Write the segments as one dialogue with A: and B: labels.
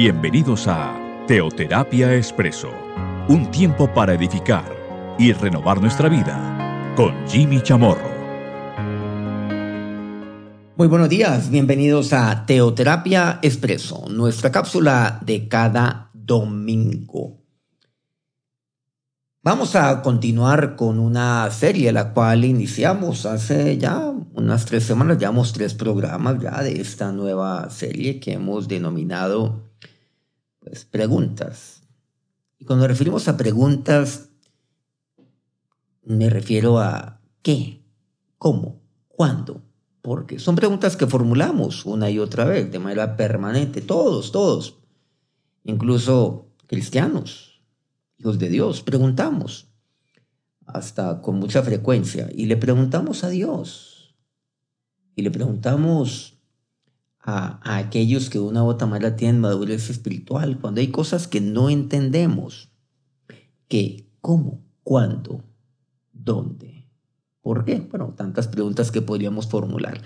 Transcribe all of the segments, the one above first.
A: Bienvenidos a Teoterapia Expreso, un tiempo para edificar y renovar nuestra vida con Jimmy Chamorro.
B: Muy buenos días, bienvenidos a Teoterapia Expreso, nuestra cápsula de cada domingo. Vamos a continuar con una serie la cual iniciamos hace ya unas tres semanas, llevamos tres programas ya de esta nueva serie que hemos denominado pues, preguntas. Y cuando nos referimos a preguntas, me refiero a qué, cómo, cuándo, porque son preguntas que formulamos una y otra vez de manera permanente, todos, todos, incluso cristianos, hijos de Dios, preguntamos hasta con mucha frecuencia y le preguntamos a Dios y le preguntamos a, aquellos que una u otra manera tienen madurez espiritual, cuando hay cosas que no entendemos. ¿Qué? ¿Cómo? ¿Cuándo? ¿Dónde? ¿Por qué? Bueno, tantas preguntas que podríamos formular.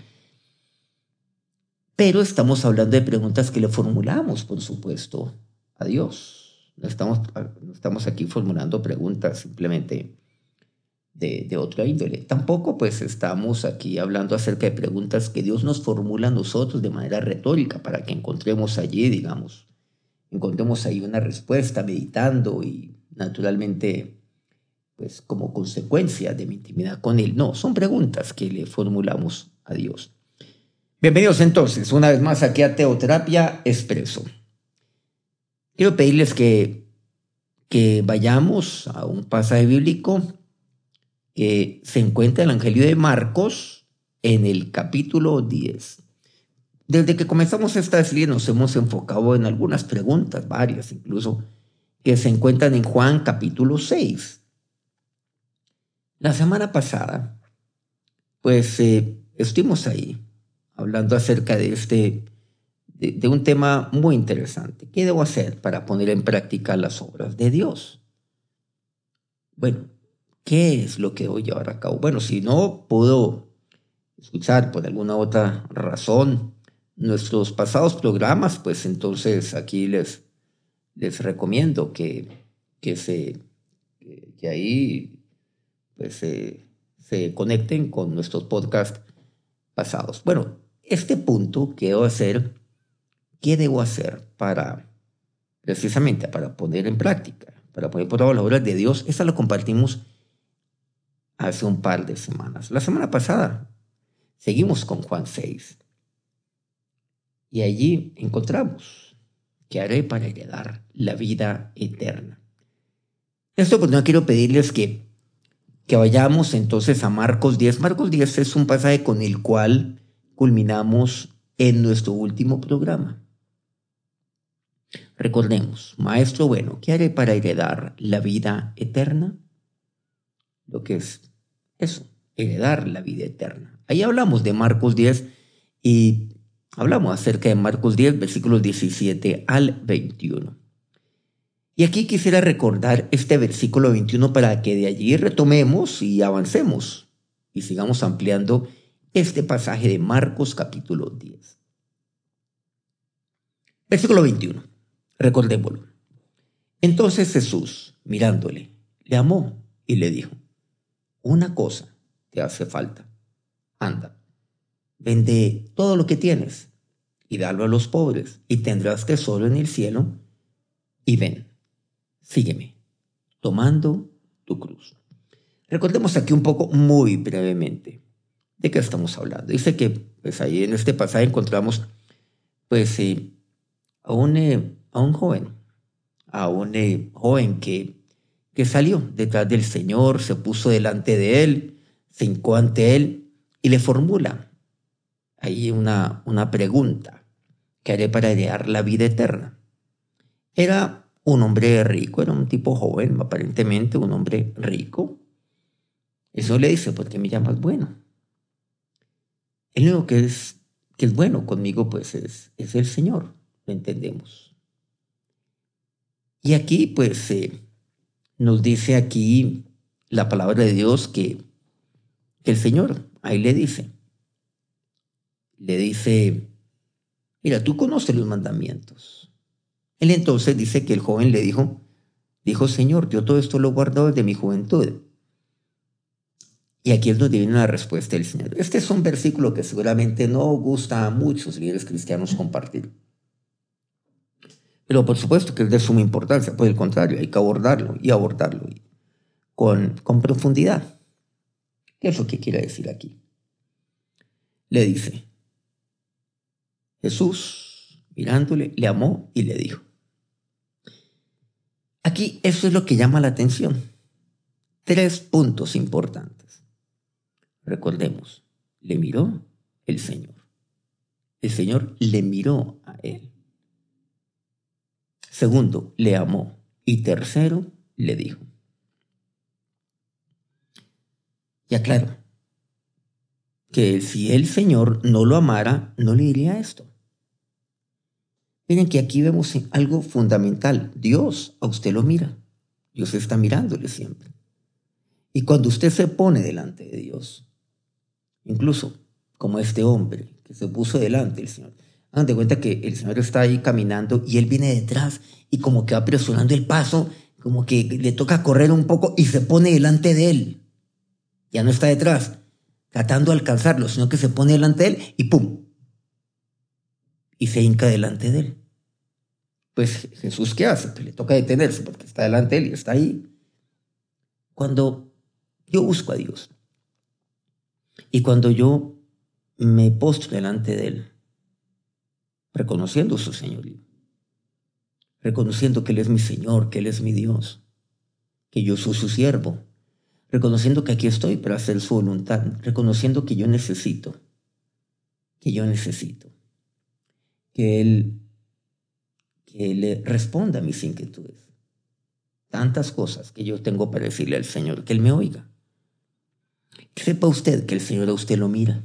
B: Pero estamos hablando de preguntas que le formulamos, por supuesto, a Dios. No estamos, no estamos aquí formulando preguntas simplemente de, otra índole. Tampoco pues estamos aquí hablando acerca de preguntas que Dios nos formula a nosotros de manera retórica para que encontremos allí, digamos, encontremos ahí una respuesta meditando y naturalmente pues como consecuencia de mi intimidad con Él. No, son preguntas que le formulamos a Dios. Bienvenidos entonces una vez más aquí a Teoterapia Expreso. Quiero pedirles que, que vayamos a un pasaje bíblico que se encuentra en el Evangelio de Marcos en el capítulo 10. Desde que comenzamos esta serie nos hemos enfocado en algunas preguntas, varias incluso, que se encuentran en Juan capítulo 6. La semana pasada, pues eh, estuvimos ahí hablando acerca de este, de, de un tema muy interesante. ¿Qué debo hacer para poner en práctica las obras de Dios? Bueno, ¿Qué es lo que a llevar a cabo? Bueno, si no puedo escuchar por alguna otra razón nuestros pasados programas, pues entonces aquí les, les recomiendo que, que, se, que ahí pues, se conecten con nuestros podcasts pasados. Bueno, este punto que debo hacer, ¿qué debo hacer para precisamente para poner en práctica, para poner por obra la obra de Dios? Esa lo compartimos hace un par de semanas. La semana pasada seguimos con Juan 6. Y allí encontramos que haré para heredar la vida eterna. Esto pues no quiero pedirles que, que vayamos entonces a Marcos 10. Marcos 10 es un pasaje con el cual culminamos en nuestro último programa. Recordemos, Maestro bueno, ¿qué haré para heredar la vida eterna? Lo que es eso, heredar la vida eterna. Ahí hablamos de Marcos 10 y hablamos acerca de Marcos 10, versículos 17 al 21. Y aquí quisiera recordar este versículo 21 para que de allí retomemos y avancemos y sigamos ampliando este pasaje de Marcos capítulo 10. Versículo 21. Recordémoslo. Entonces Jesús, mirándole, le amó y le dijo, una cosa te hace falta. Anda, vende todo lo que tienes y dalo a los pobres y tendrás tesoro en el cielo. Y ven, sígueme, tomando tu cruz. Recordemos aquí un poco, muy brevemente, de qué estamos hablando. Dice que pues ahí en este pasaje encontramos pues eh, a, un, eh, a un joven, a un eh, joven que que salió detrás del Señor, se puso delante de él, se hincó ante él y le formula ahí una, una pregunta que haré para heredar la vida eterna. Era un hombre rico, era un tipo joven, aparentemente un hombre rico. Eso le dice, ¿por qué me llamas bueno? El único que es, que es bueno conmigo, pues es, es el Señor, lo entendemos. Y aquí, pues, eh, nos dice aquí la palabra de Dios que, el Señor ahí le dice, le dice, mira, tú conoces los mandamientos. Él entonces dice que el joven le dijo, dijo, Señor, yo todo esto lo he guardado desde mi juventud. Y aquí es donde viene la respuesta del Señor. Este es un versículo que seguramente no gusta a muchos líderes cristianos compartir. Pero por supuesto que es de suma importancia, por el contrario, hay que abordarlo y abordarlo con, con profundidad. ¿Qué es lo que quiere decir aquí? Le dice, Jesús, mirándole, le amó y le dijo. Aquí eso es lo que llama la atención. Tres puntos importantes. Recordemos, le miró el Señor. El Señor le miró a él. Segundo, le amó. Y tercero, le dijo. Ya claro, que si el Señor no lo amara, no le diría esto. Miren que aquí vemos algo fundamental. Dios a usted lo mira. Dios está mirándole siempre. Y cuando usted se pone delante de Dios, incluso como este hombre que se puso delante del Señor, hagan de cuenta que el Señor está ahí caminando y él viene detrás y como que va apresurando el paso, como que le toca correr un poco y se pone delante de él. Ya no está detrás, tratando de alcanzarlo, sino que se pone delante de él y ¡pum! y se hinca delante de él. Pues Jesús, ¿qué hace? Pues le toca detenerse porque está delante de él y está ahí. Cuando yo busco a Dios y cuando yo me postro delante de Él, reconociendo su señorío, reconociendo que Él es mi Señor, que Él es mi Dios, que yo soy su siervo, reconociendo que aquí estoy para hacer su voluntad, reconociendo que yo necesito, que yo necesito que Él, que le responda a mis inquietudes. Tantas cosas que yo tengo para decirle al Señor, que Él me oiga. Que sepa usted que el Señor a usted lo mira.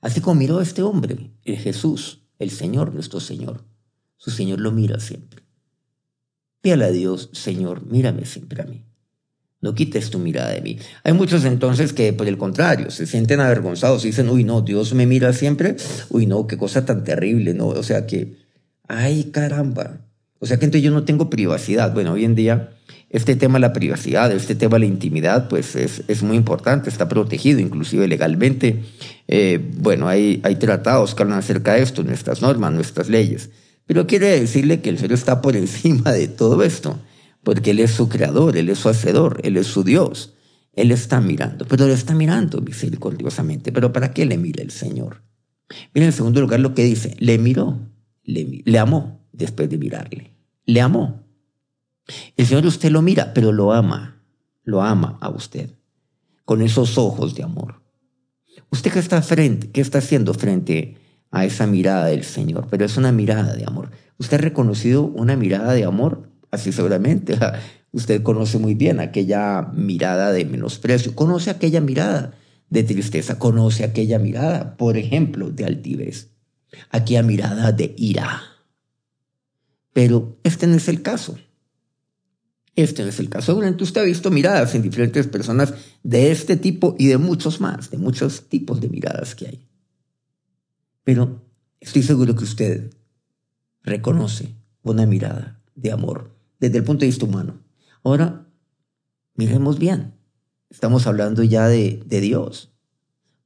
B: Así como miró a este hombre, el Jesús, el Señor, nuestro Señor. Su Señor lo mira siempre. Pídale a Dios, Señor, mírame siempre a mí. No quites tu mirada de mí. Hay muchos entonces que, por el contrario, se sienten avergonzados y dicen, uy, no, Dios me mira siempre. Uy, no, qué cosa tan terrible, ¿no? O sea que, ay, caramba. O sea que entonces yo no tengo privacidad. Bueno, hoy en día este tema de la privacidad, este tema de la intimidad, pues es, es muy importante, está protegido inclusive legalmente. Eh, bueno, hay, hay tratados que hablan acerca de esto, nuestras normas, nuestras leyes. Pero quiere decirle que el Señor está por encima de todo esto porque Él es su creador, Él es su hacedor, Él es su Dios. Él está mirando, pero Él está mirando misericordiosamente. ¿Pero para qué le mira el Señor? Mira en segundo lugar lo que dice, le miró, le, le amó después de mirarle. Le amó. El Señor usted lo mira, pero lo ama, lo ama a usted, con esos ojos de amor. ¿Usted qué está, frente, qué está haciendo frente a esa mirada del Señor? Pero es una mirada de amor. ¿Usted ha reconocido una mirada de amor? Así seguramente usted conoce muy bien aquella mirada de menosprecio, conoce aquella mirada de tristeza, conoce aquella mirada, por ejemplo, de altivez, aquella mirada de ira. Pero este no es el caso. Este no es el caso. Seguramente usted ha visto miradas en diferentes personas de este tipo y de muchos más, de muchos tipos de miradas que hay. Pero estoy seguro que usted reconoce una mirada de amor desde el punto de vista humano. Ahora, miremos bien. Estamos hablando ya de, de Dios,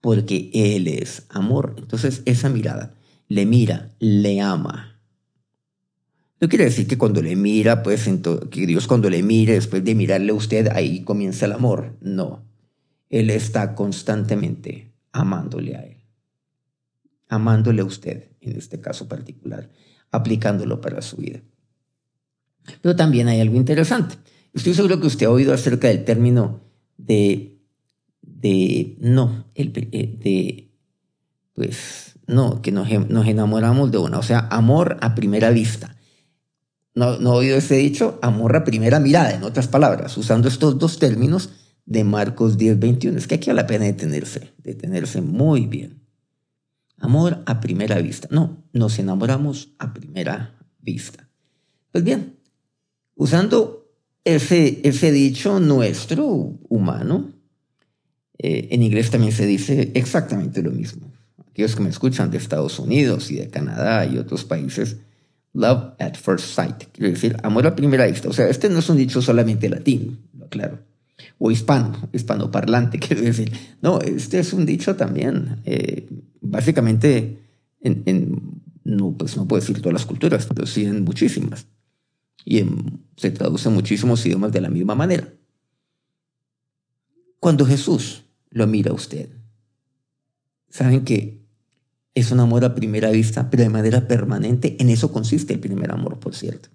B: porque Él es amor. Entonces, esa mirada le mira, le ama. No quiere decir que cuando le mira, pues que Dios cuando le mire, después de mirarle a usted, ahí comienza el amor. No. Él está constantemente amándole a Él. Amándole a usted, en este caso particular, aplicándolo para su vida. Pero también hay algo interesante. Estoy seguro que usted ha oído acerca del término de, de no, el, eh, de, pues, no, que nos, nos, enamoramos de una, o sea, amor a primera vista. No, no he oído ese dicho, amor a primera mirada, en otras palabras, usando estos dos términos de Marcos 10, 21. Es que aquí vale la pena detenerse, detenerse muy bien. Amor a primera vista. No, nos enamoramos a primera vista. Pues bien, Usando ese, ese dicho nuestro, humano, eh, en inglés también se dice exactamente lo mismo. Aquellos que me escuchan de Estados Unidos y de Canadá y otros países Love at first sight, quiere decir amor a primera vista. O sea, este no es un dicho solamente latino, claro, o hispano, hispanoparlante, quiero decir. No, este es un dicho también, eh, básicamente, en, no, pues no puedo decir todas las culturas, pero sí en muchísimas. Y se traduce en muchísimos idiomas de la misma manera. Cuando Jesús lo mira a usted, saben que es un amor a primera vista, pero de manera permanente. En eso consiste el primer amor, por cierto.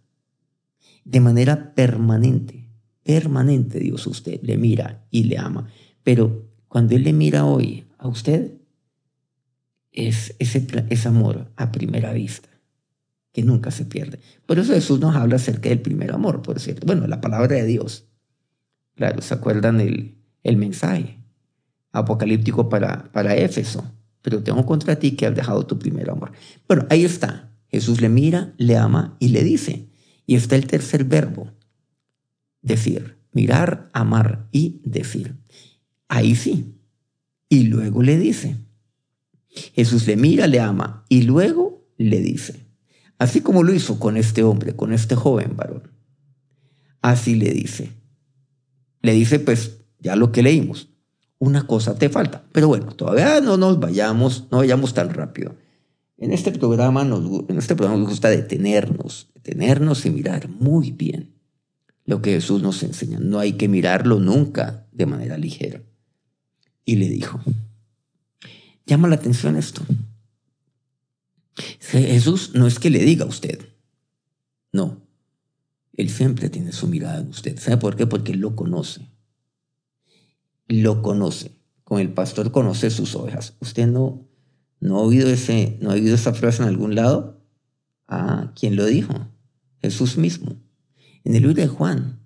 B: De manera permanente, permanente Dios usted le mira y le ama. Pero cuando Él le mira hoy a usted, es ese, amor a primera vista, que nunca se pierde. Por eso Jesús nos habla acerca del primer amor, por cierto. Bueno, la palabra de Dios. Claro, ¿se acuerdan el, el mensaje apocalíptico para, para Éfeso? Pero tengo contra ti que has dejado tu primer amor. Bueno, ahí está. Jesús le mira, le ama y le dice. Y está el tercer verbo, decir, mirar, amar y decir. Ahí sí. Y luego le dice. Jesús le mira, le ama y luego le dice. Así como lo hizo con este hombre, con este joven varón. Así le dice. Le dice, pues, ya lo que leímos una cosa te falta. Pero bueno, todavía no nos vayamos, no vayamos tan rápido. En este programa nos, en este programa nos gusta detenernos, detenernos y mirar muy bien lo que Jesús nos enseña. No hay que mirarlo nunca de manera ligera. Y le dijo, llama la atención esto. Jesús no es que le diga a usted, no, Él siempre tiene su mirada en usted. ¿Sabe por qué? Porque Él lo conoce lo conoce. Con el pastor conoce sus ovejas. ¿Usted no, no, ha, oído ese, no ha oído esa frase en algún lado? Ah, ¿quién lo dijo? Jesús mismo. En el libro de Juan,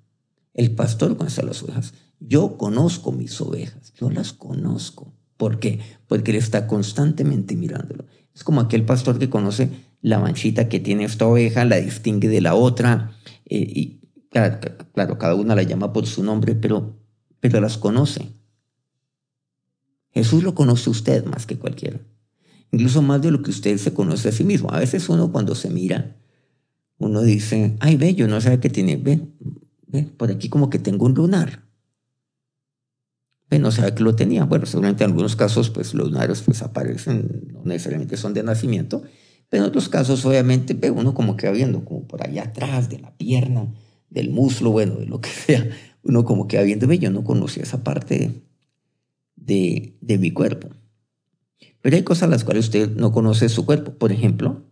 B: el pastor conoce a las ovejas. Yo conozco mis ovejas, yo las conozco. ¿Por qué? Porque él está constantemente mirándolo. Es como aquel pastor que conoce la manchita que tiene esta oveja, la distingue de la otra, eh, y claro, claro, cada una la llama por su nombre, pero pero las conoce. Jesús lo conoce usted más que cualquiera. Incluso más de lo que usted se conoce a sí mismo. A veces uno cuando se mira, uno dice, ay, ve, yo no sé qué tiene, ve, ve, por aquí como que tengo un lunar. Ve, no sabe que lo tenía. Bueno, seguramente en algunos casos, pues los lunares pues aparecen, no necesariamente son de nacimiento, pero en otros casos, obviamente, ve uno como que va viendo, como por allá atrás de la pierna, del muslo, bueno, de lo que sea, uno como que viendo, yo no conocía esa parte de, de mi cuerpo. Pero hay cosas las cuales usted no conoce su cuerpo. Por ejemplo,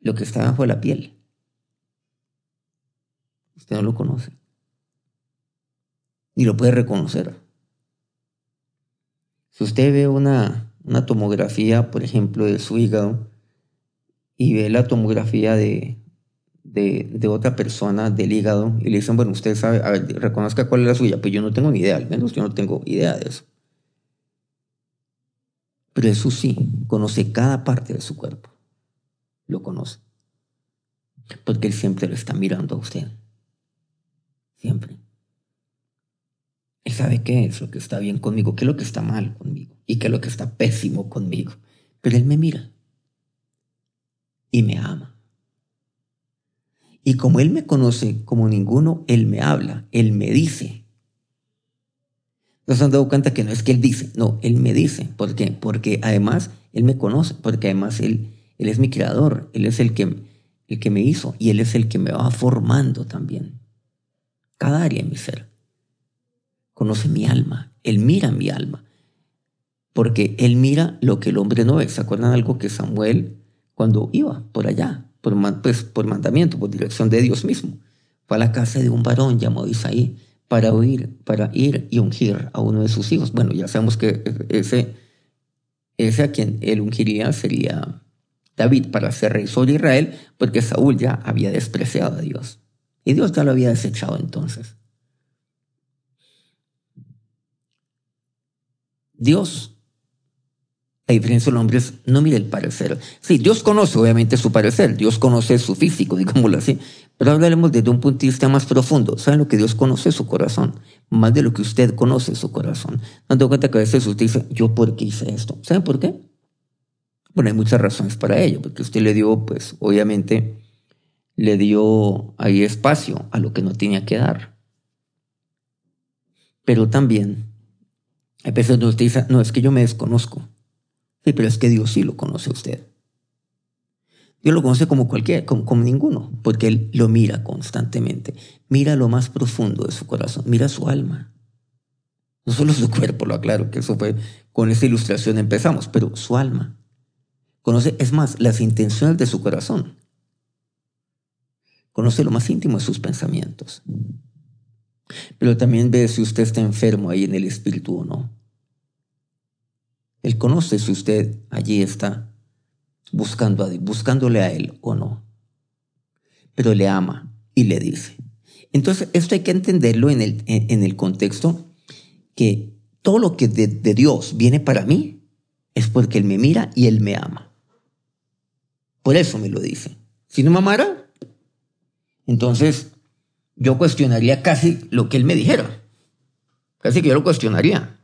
B: lo que está bajo la piel. Usted no lo conoce. Ni lo puede reconocer. Si usted ve una, una tomografía, por ejemplo, de su hígado, y ve la tomografía de, de, otra persona del hígado y le dicen, bueno, usted sabe, a ver, reconozca cuál es la suya. Pues yo no tengo ni idea, al menos yo no tengo idea de eso. Pero Jesús sí, conoce cada parte de su cuerpo. Lo conoce. Porque Él siempre lo está mirando a usted. Siempre. Él sabe qué es lo que está bien conmigo, qué es lo que está mal conmigo y qué es lo que está pésimo conmigo. Pero Él me mira y me ama. Y como Él me conoce como ninguno, Él me habla, Él me dice. ¿No se han dado cuenta que no es que Él dice? No, Él me dice. ¿Por qué? Porque además Él me conoce, porque además Él, él es mi creador, Él es el que, el que me hizo y Él es el que me va formando también. Cada área de mi ser. Conoce mi alma, Él mira mi alma. Porque Él mira lo que el hombre no ve. ¿Se acuerdan algo que Samuel, cuando iba por allá, por, pues, por mandamiento, por dirección de Dios mismo. Fue a la casa de un varón llamado Isaí para para ir y ungir a uno de sus hijos. Bueno, ya sabemos que ese, ese a quien él ungiría sería David para ser rey sobre Israel, porque Saúl ya había despreciado a Dios. Y Dios ya lo había desechado entonces. Dios la diferencia de los hombres no mira el parecer. Sí, Dios conoce obviamente su parecer, Dios conoce su físico, digámoslo así, pero hablaremos desde un punto de vista más profundo. ¿Saben lo que Dios conoce su corazón? Más de lo que usted conoce su corazón. Dando cuenta que a veces usted dice, ¿yo por qué hice esto? ¿Saben por qué? Bueno, hay muchas razones para ello, porque usted le dio, pues, obviamente, le dio ahí espacio a lo que no tenía que dar. Pero también, a veces usted dice, no, es que yo me desconozco. Sí, pero es que Dios sí lo conoce a usted. Dios lo conoce como cualquier, como, como, ninguno, porque Él lo mira constantemente. Mira lo más profundo de su corazón, mira su alma. No solo su cuerpo, lo aclaro, que eso fue con esa ilustración empezamos, pero su alma. Conoce, es más, las intenciones de su corazón. Conoce lo más íntimo de sus pensamientos. Pero también ve si usted está enfermo ahí en el espíritu o no. Él conoce si usted allí está buscando buscándole a Él o no. Pero le ama y le dice. Entonces, esto hay que entenderlo en el, en, el contexto que todo lo que de, de Dios viene para mí es porque Él me mira y Él me ama. Por eso me lo dice. Si no me amara, entonces yo cuestionaría casi lo que él me dijera. Casi que yo lo cuestionaría.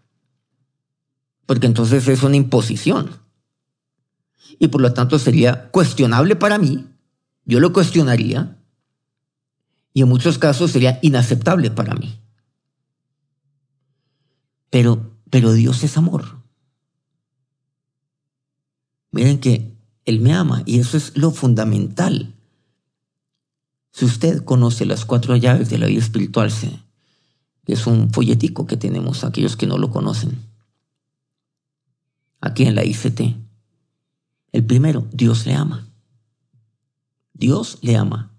B: Porque entonces es una imposición. Y por lo tanto sería cuestionable para mí. Yo lo cuestionaría. Y en muchos casos sería inaceptable para mí. Pero, pero Dios es amor. Miren que él me ama y eso es lo fundamental. Si usted conoce las cuatro llaves de la vida espiritual, que es un folletico que tenemos aquellos que no lo conocen, aquí en la ICT. El primero, Dios le ama. Dios le ama.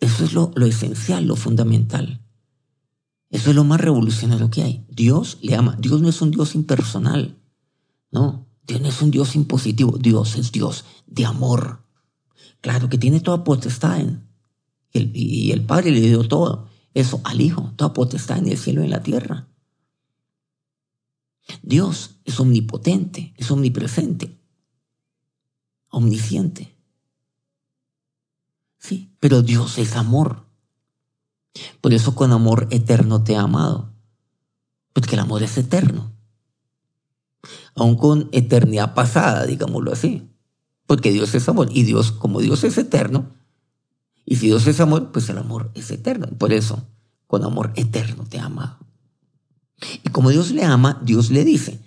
B: Eso es lo, esencial, lo fundamental. Eso es lo más revolucionario que hay. Dios le ama. Dios no es un Dios impersonal. No. Dios no es un Dios impositivo, Dios es Dios de amor. Claro que tiene toda potestad en, y el Padre le dio todo eso al Hijo, toda potestad en el cielo y en la tierra. Dios es omnipotente, es omnipresente, omnisciente. Sí, pero Dios es amor. Por eso con amor eterno te ha amado, porque el amor es eterno aún con eternidad pasada, digámoslo así. Porque Dios es amor y Dios, como Dios es eterno, y si Dios es amor, pues el amor es eterno. Por eso, con amor eterno te ama. Y como Dios le ama, Dios le dice.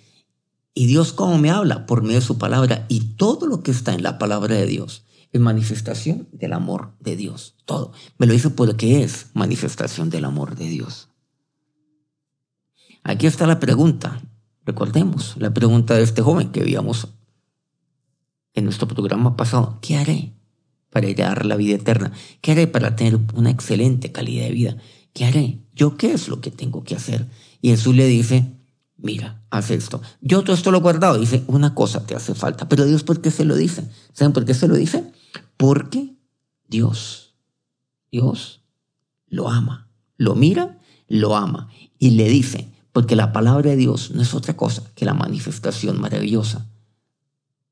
B: Y Dios cómo me habla por medio de su palabra y todo lo que está en la palabra de Dios es manifestación del amor de Dios. Todo. Me lo dice porque es manifestación del amor de Dios. Aquí está la pregunta. Recordemos la pregunta de este joven que veíamos en nuestro programa pasado. ¿Qué haré para heredar la vida eterna? ¿Qué haré para tener una excelente calidad de vida? ¿Qué haré? ¿Yo qué es lo que tengo que hacer? Y Jesús le dice, mira, haz esto. Yo todo esto lo he guardado. Dice, una cosa te hace falta. Pero Dios, ¿por qué se lo dice? ¿Saben por qué se lo dice? Porque Dios, Dios lo ama. Lo mira, lo ama. Y le dice, porque la palabra de Dios no es otra cosa que la manifestación maravillosa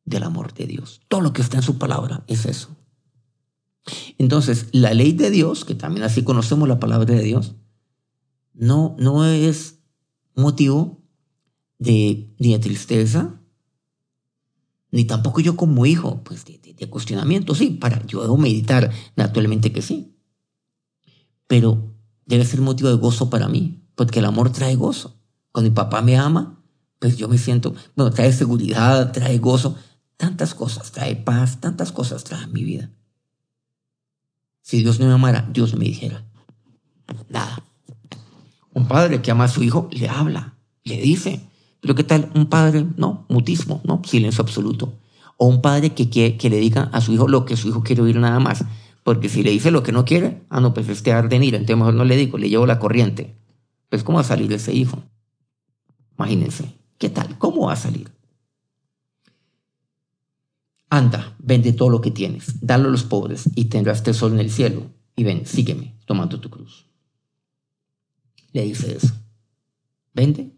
B: del amor de Dios. Todo lo que está en su palabra es eso. Entonces, la ley de Dios, que también así conocemos la palabra de Dios, no, no es motivo de, tristeza, ni tampoco yo como hijo, pues de, cuestionamiento, sí, para yo debo meditar, naturalmente que sí. Pero debe ser motivo de gozo para mí, porque el amor trae gozo. Cuando mi papá me ama, pues yo me siento, bueno, trae seguridad, trae gozo, tantas cosas, trae paz, tantas cosas trae en mi vida. Si Dios no me amara, Dios me dijera, nada. Un padre que ama a su hijo le habla, le dice, pero ¿qué tal un padre? No, mutismo, no, silencio absoluto. O un padre que, quiere, que le diga a su hijo lo que su hijo quiere oír nada más. Porque si le dice lo que no quiere, ah, no, pues este arde en ira, entonces mejor no le digo, le llevo la corriente. Pues, ¿cómo va a salir ese hijo? Imagínense, ¿qué tal? ¿Cómo va a salir? Anda, vende todo lo que tienes, dalo a los pobres y tendrás tesoro en el cielo. Y ven, sígueme, tomando tu cruz. Le dice eso. Vende,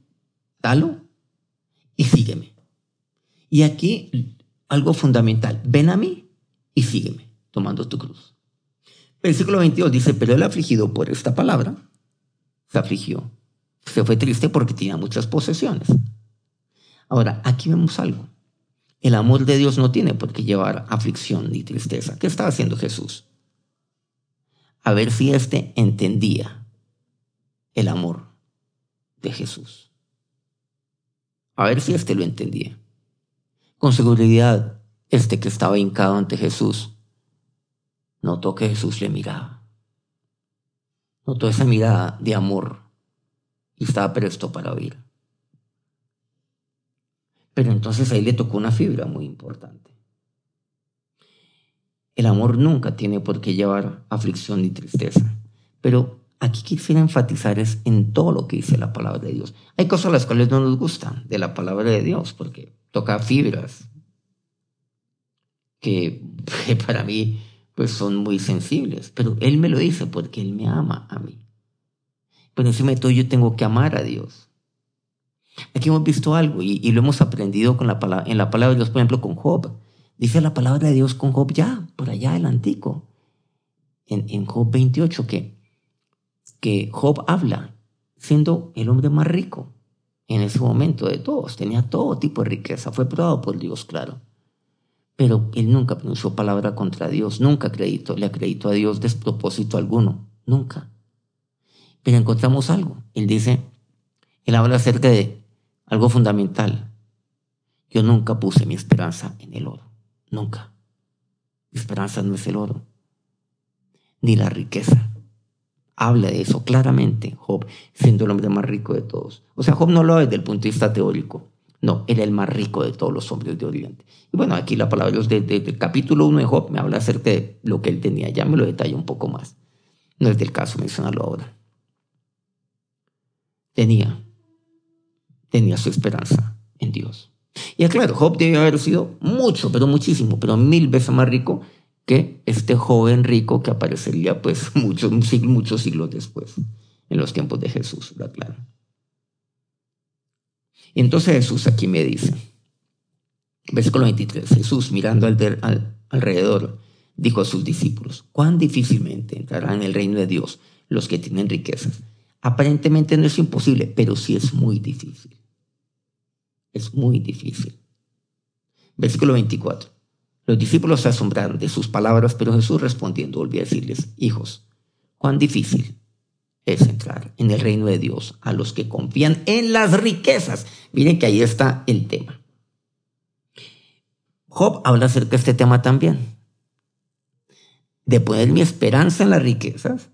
B: dalo y sígueme. Y aquí algo fundamental. Ven a mí y sígueme, tomando tu cruz. Versículo 22 dice, pero el afligido por esta palabra se afligió. Se fue triste porque tenía muchas posesiones. Ahora, aquí vemos algo. El amor de Dios no tiene por qué llevar aflicción ni tristeza. ¿Qué estaba haciendo Jesús? A ver si éste entendía el amor de Jesús. A ver si éste lo entendía. Con seguridad, este que estaba hincado ante Jesús, notó que Jesús le miraba. Notó esa mirada de amor y estaba presto para oír. Pero entonces ahí le tocó una fibra muy importante. El amor nunca tiene por qué llevar aflicción ni tristeza. Pero aquí quisiera enfatizar en todo lo que dice la palabra de Dios. Hay cosas las cuales no nos gustan de la palabra de Dios porque toca fibras que, para mí pues son muy sensibles. Pero Él me lo dice porque Él me ama a mí. Pero encima de todo yo tengo que amar a Dios. Aquí hemos visto algo y, lo hemos aprendido con la en la palabra de Dios, por ejemplo, con Job. Dice la palabra de Dios con Job ya, por allá el antico, en, en Job 28, que, que Job habla siendo el hombre más rico en ese momento de todos. Tenía todo tipo de riqueza, fue probado por Dios, claro. Pero él nunca pronunció palabra contra Dios, nunca acreditó, le acreditó a Dios despropósito alguno, nunca. Pero encontramos algo. Él dice, él habla acerca de algo fundamental. Yo nunca puse mi esperanza en el oro. Nunca. Mi esperanza no es el oro, ni la riqueza. Habla de eso claramente Job, siendo el hombre más rico de todos. O sea, Job no lo ve desde el punto de vista teórico. No, era el más rico de todos los hombres de Oriente. Y bueno, aquí la palabra de Dios del capítulo 1 de Job me habla acerca de lo que él tenía. Ya me lo detalla un poco más. No es del caso mencionarlo ahora. Tenía tenía su esperanza en Dios. Y claro, Job debe haber sido mucho, pero muchísimo, pero mil veces más rico que este joven rico que aparecería pues muchos, muchos siglos después, en los tiempos de Jesús, lo aclaro. Y entonces Jesús aquí me dice, versículo 23, Jesús mirando al, alrededor, dijo a sus discípulos, cuán difícilmente entrarán en el reino de Dios los que tienen riquezas. Aparentemente no es imposible, pero sí es muy difícil. Es muy difícil. Versículo 24. Los discípulos se asombraron de sus palabras, pero Jesús respondiendo volvió a decirles, hijos, cuán difícil es entrar en el reino de Dios a los que confían en las riquezas. Miren que ahí está el tema. Job habla acerca de este tema también. De poner mi esperanza en las riquezas,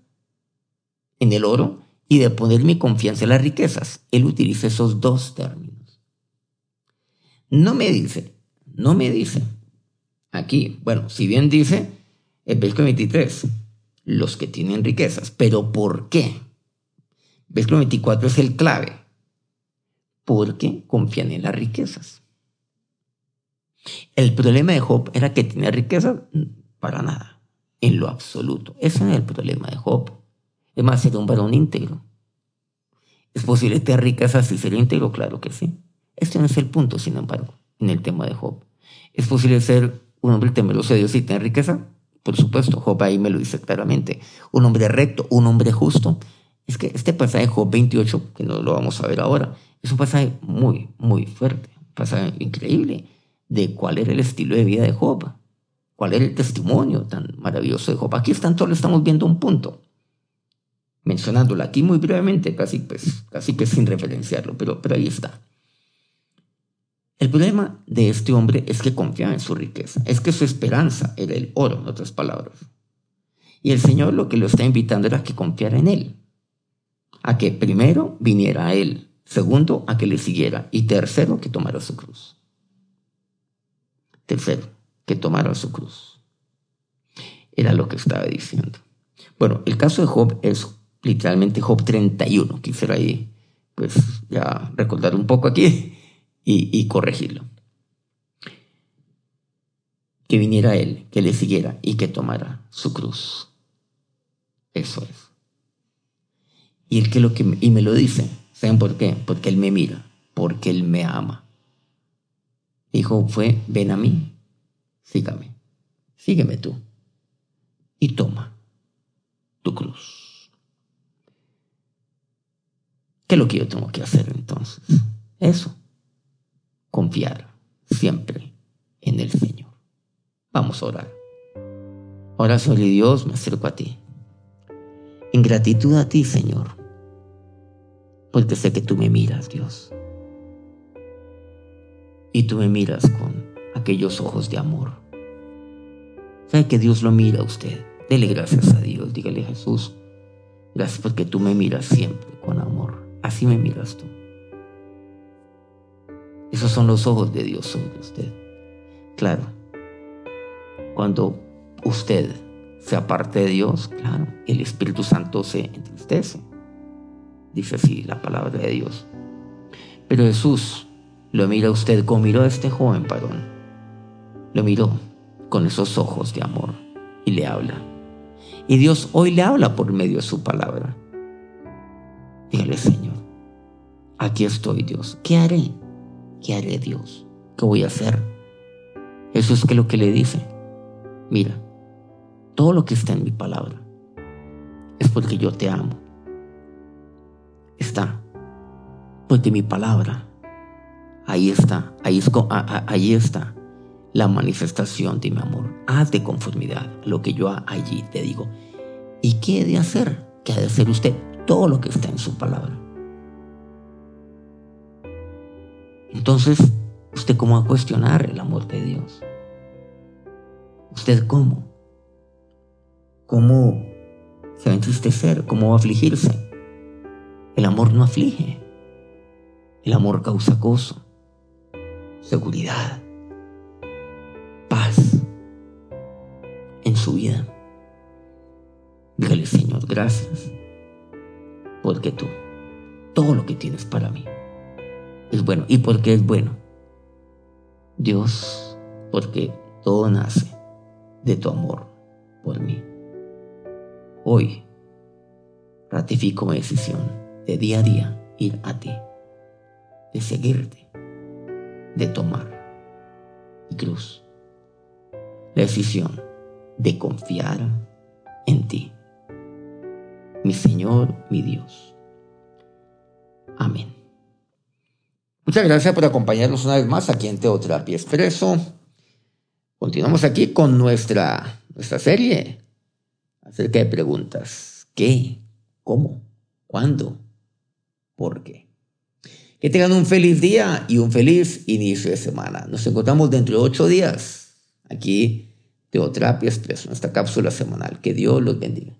B: en el oro, y de poner mi confianza en las riquezas. Él utiliza esos dos términos. No me dice, no me dice. Aquí, bueno, si bien dice el versículo 23, los que tienen riquezas, pero ¿por qué? Versículo 24 es el clave. Porque confían en las riquezas. El problema de Job era que tenía riquezas para nada, en lo absoluto. Ese es el problema de Job. Es más, era un varón íntegro. ¿Es posible tener riquezas y ser íntegro? Claro que sí. Este no es el punto, sin embargo, en el tema de Job. ¿Es posible ser un hombre temeroso de Dios y tener riqueza? Por supuesto, Job ahí me lo dice claramente. Un hombre recto, un hombre justo. Es que este pasaje de Job 28, que no lo vamos a ver ahora, es un pasaje muy, muy fuerte, un pasaje increíble de cuál era el estilo de vida de Job, cuál era el testimonio tan maravilloso de Job. Aquí están todos, estamos viendo un punto, mencionándolo aquí muy brevemente, casi, pues, casi que sin referenciarlo, pero, pero ahí está. El problema de este hombre es que confiaba en su riqueza, es que su esperanza era el oro, en otras palabras. Y el Señor lo que lo está invitando era que confiara en Él, a que primero viniera a Él, segundo, a que le siguiera, y tercero, que tomara su cruz. Tercero, que tomara su cruz. Era lo que estaba diciendo. Bueno, el caso de Job es literalmente Job 31. Quisiera ahí, pues, ya recordar un poco aquí y, corregirlo. Que viniera Él, que le siguiera y que tomara su cruz. Eso es. Y Él que lo que y me lo dice, ¿saben por qué? Porque Él me mira, porque Él me ama. Dijo, fue, ven a mí, sígame, sígueme tú y toma tu cruz. ¿Qué es lo que yo tengo que hacer entonces? Eso confiar siempre en el Señor. Vamos a orar. Ahora, soy Dios, me acerco a ti. En gratitud a ti, Señor, porque sé que tú me miras, Dios. Y tú me miras con aquellos ojos de amor. Sabe que Dios lo mira a usted. Dele gracias a Dios. Dígale Jesús, gracias porque tú me miras siempre con amor. Así me miras tú. Esos son los ojos de Dios sobre usted. Claro, cuando usted se aparte de Dios, claro, el Espíritu Santo se entristece. Dice así la palabra de Dios. Pero Jesús lo mira a usted como miró a este joven varón. Lo miró con esos ojos de amor y le habla. Y Dios hoy le habla por medio de su palabra. Dígale, Señor, aquí estoy, Dios. ¿Qué haré? ¿Qué haré, Dios? ¿Qué voy a hacer? Eso es que lo que le dice. Mira, todo lo que está en mi palabra es porque yo te amo. Está. Porque mi palabra Ahí está, ahí, ahí está la manifestación de mi amor. Haz de conformidad lo que yo allí te digo. ¿Y qué he de hacer? ¿Qué ha de hacer usted? Todo lo que está en su palabra. Entonces, ¿usted cómo va a cuestionar el amor de Dios? ¿Usted cómo? ¿Cómo se va a entristecer? ¿Cómo va a afligirse? El amor no aflige. El amor causa gozo seguridad, paz en su vida. Dígale, Señor, gracias, porque tú, todo lo que tienes para mí, es bueno. ¿Y porque es bueno? Dios, porque todo nace de tu amor por mí. Hoy ratifico mi decisión de día a día ir a ti, de seguirte de tomar mi cruz. La decisión de confiar en ti, mi Señor, mi Dios. Amén. Muchas gracias por acompañarnos una vez más aquí en Teoterapia Expreso. Continuamos aquí con nuestra, nuestra serie acerca de preguntas. ¿Qué? ¿Cómo? ¿Cuándo? ¿Por qué? Que tengan un feliz día y un feliz inicio de semana. Nos encontramos dentro de ocho días aquí, Teoterapia Expreso, nuestra cápsula semanal. Que Dios los bendiga.